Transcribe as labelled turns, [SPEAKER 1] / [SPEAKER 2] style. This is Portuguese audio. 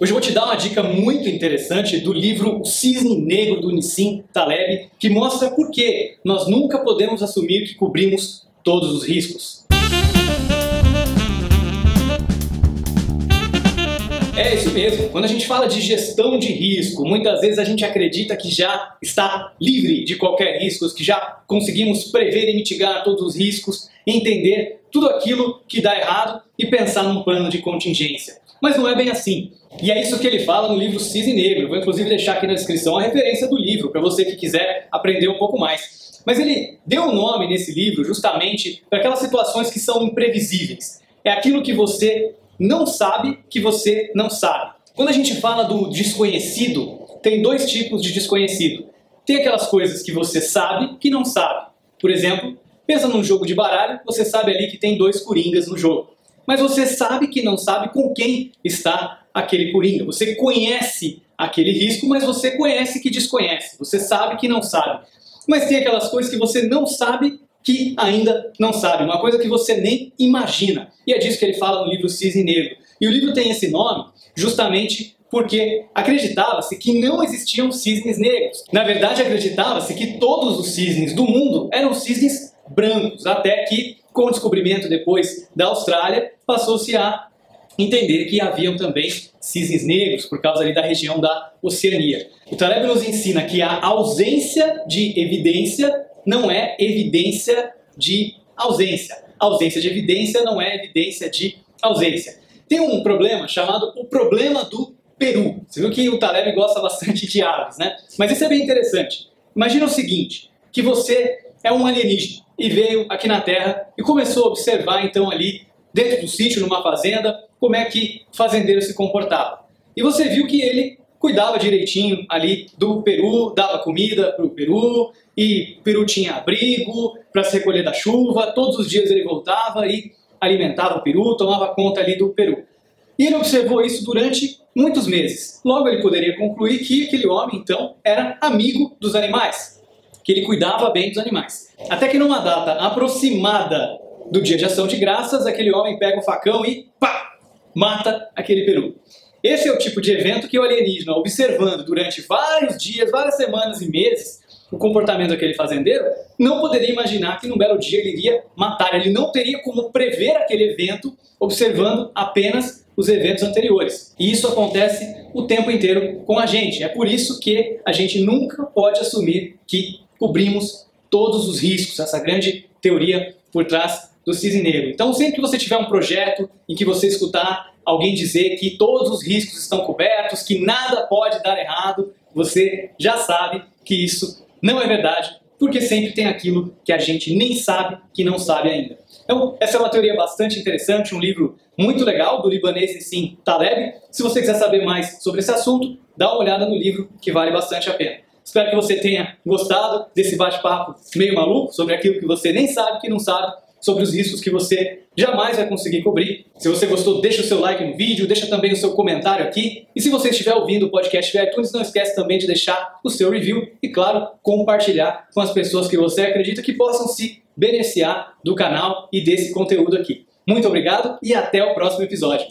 [SPEAKER 1] Hoje eu vou te dar uma dica muito interessante do livro O Cisne Negro do Nissim Taleb, que mostra por que nós nunca podemos assumir que cobrimos todos os riscos. É isso mesmo. Quando a gente fala de gestão de risco, muitas vezes a gente acredita que já está livre de qualquer risco, que já conseguimos prever e mitigar todos os riscos, entender tudo aquilo que dá errado e pensar num plano de contingência. Mas não é bem assim. E é isso que ele fala no livro Cisne Negro. Vou inclusive deixar aqui na descrição a referência do livro, para você que quiser aprender um pouco mais. Mas ele deu o um nome nesse livro justamente para aquelas situações que são imprevisíveis. É aquilo que você não sabe que você não sabe. Quando a gente fala do desconhecido, tem dois tipos de desconhecido. Tem aquelas coisas que você sabe que não sabe. Por exemplo, pensa num jogo de baralho, você sabe ali que tem dois coringas no jogo mas você sabe que não sabe com quem está aquele coringa. Você conhece aquele risco, mas você conhece que desconhece. Você sabe que não sabe. Mas tem aquelas coisas que você não sabe que ainda não sabe, uma coisa que você nem imagina. E é disso que ele fala no livro Cisne Negro. E o livro tem esse nome justamente porque acreditava-se que não existiam cisnes negros. Na verdade, acreditava-se que todos os cisnes do mundo eram cisnes brancos, até que com o descobrimento depois da Austrália, passou-se a entender que haviam também cisnes negros por causa ali da região da Oceania. O Taleb nos ensina que a ausência de evidência não é evidência de ausência. A ausência de evidência não é evidência de ausência. Tem um problema chamado o problema do Peru. Você viu que o Taleb gosta bastante de aves, né? Mas isso é bem interessante. Imagina o seguinte, que você é um alienígena e veio aqui na Terra e começou a observar então ali dentro do sítio, numa fazenda, como é que fazendeiro se comportava. E você viu que ele cuidava direitinho ali do peru, dava comida para o peru, e o peru tinha abrigo para se recolher da chuva, todos os dias ele voltava e alimentava o peru, tomava conta ali do peru. E ele observou isso durante muitos meses. Logo ele poderia concluir que aquele homem então era amigo dos animais, que ele cuidava bem dos animais. Até que numa data aproximada do dia de ação de graças, aquele homem pega o facão e pá, mata aquele peru. Esse é o tipo de evento que o alienígena, observando durante vários dias, várias semanas e meses, o comportamento daquele fazendeiro, não poderia imaginar que num belo dia ele iria matar. Ele não teria como prever aquele evento observando apenas os eventos anteriores. E isso acontece o tempo inteiro com a gente. É por isso que a gente nunca pode assumir que cobrimos todos os riscos, essa grande teoria por trás do cisne negro. Então, sempre que você tiver um projeto em que você escutar alguém dizer que todos os riscos estão cobertos, que nada pode dar errado, você já sabe que isso não é verdade, porque sempre tem aquilo que a gente nem sabe que não sabe ainda. Então, essa é uma teoria bastante interessante, um livro muito legal do libanês sim Taleb. Se você quiser saber mais sobre esse assunto, dá uma olhada no livro que vale bastante a pena. Espero que você tenha gostado desse bate-papo meio maluco sobre aquilo que você nem sabe que não sabe sobre os riscos que você jamais vai conseguir cobrir. Se você gostou, deixa o seu like no vídeo, deixa também o seu comentário aqui. E se você estiver ouvindo o podcast via iTunes, não esquece também de deixar o seu review e, claro, compartilhar com as pessoas que você acredita que possam se beneficiar do canal e desse conteúdo aqui. Muito obrigado e até o próximo episódio.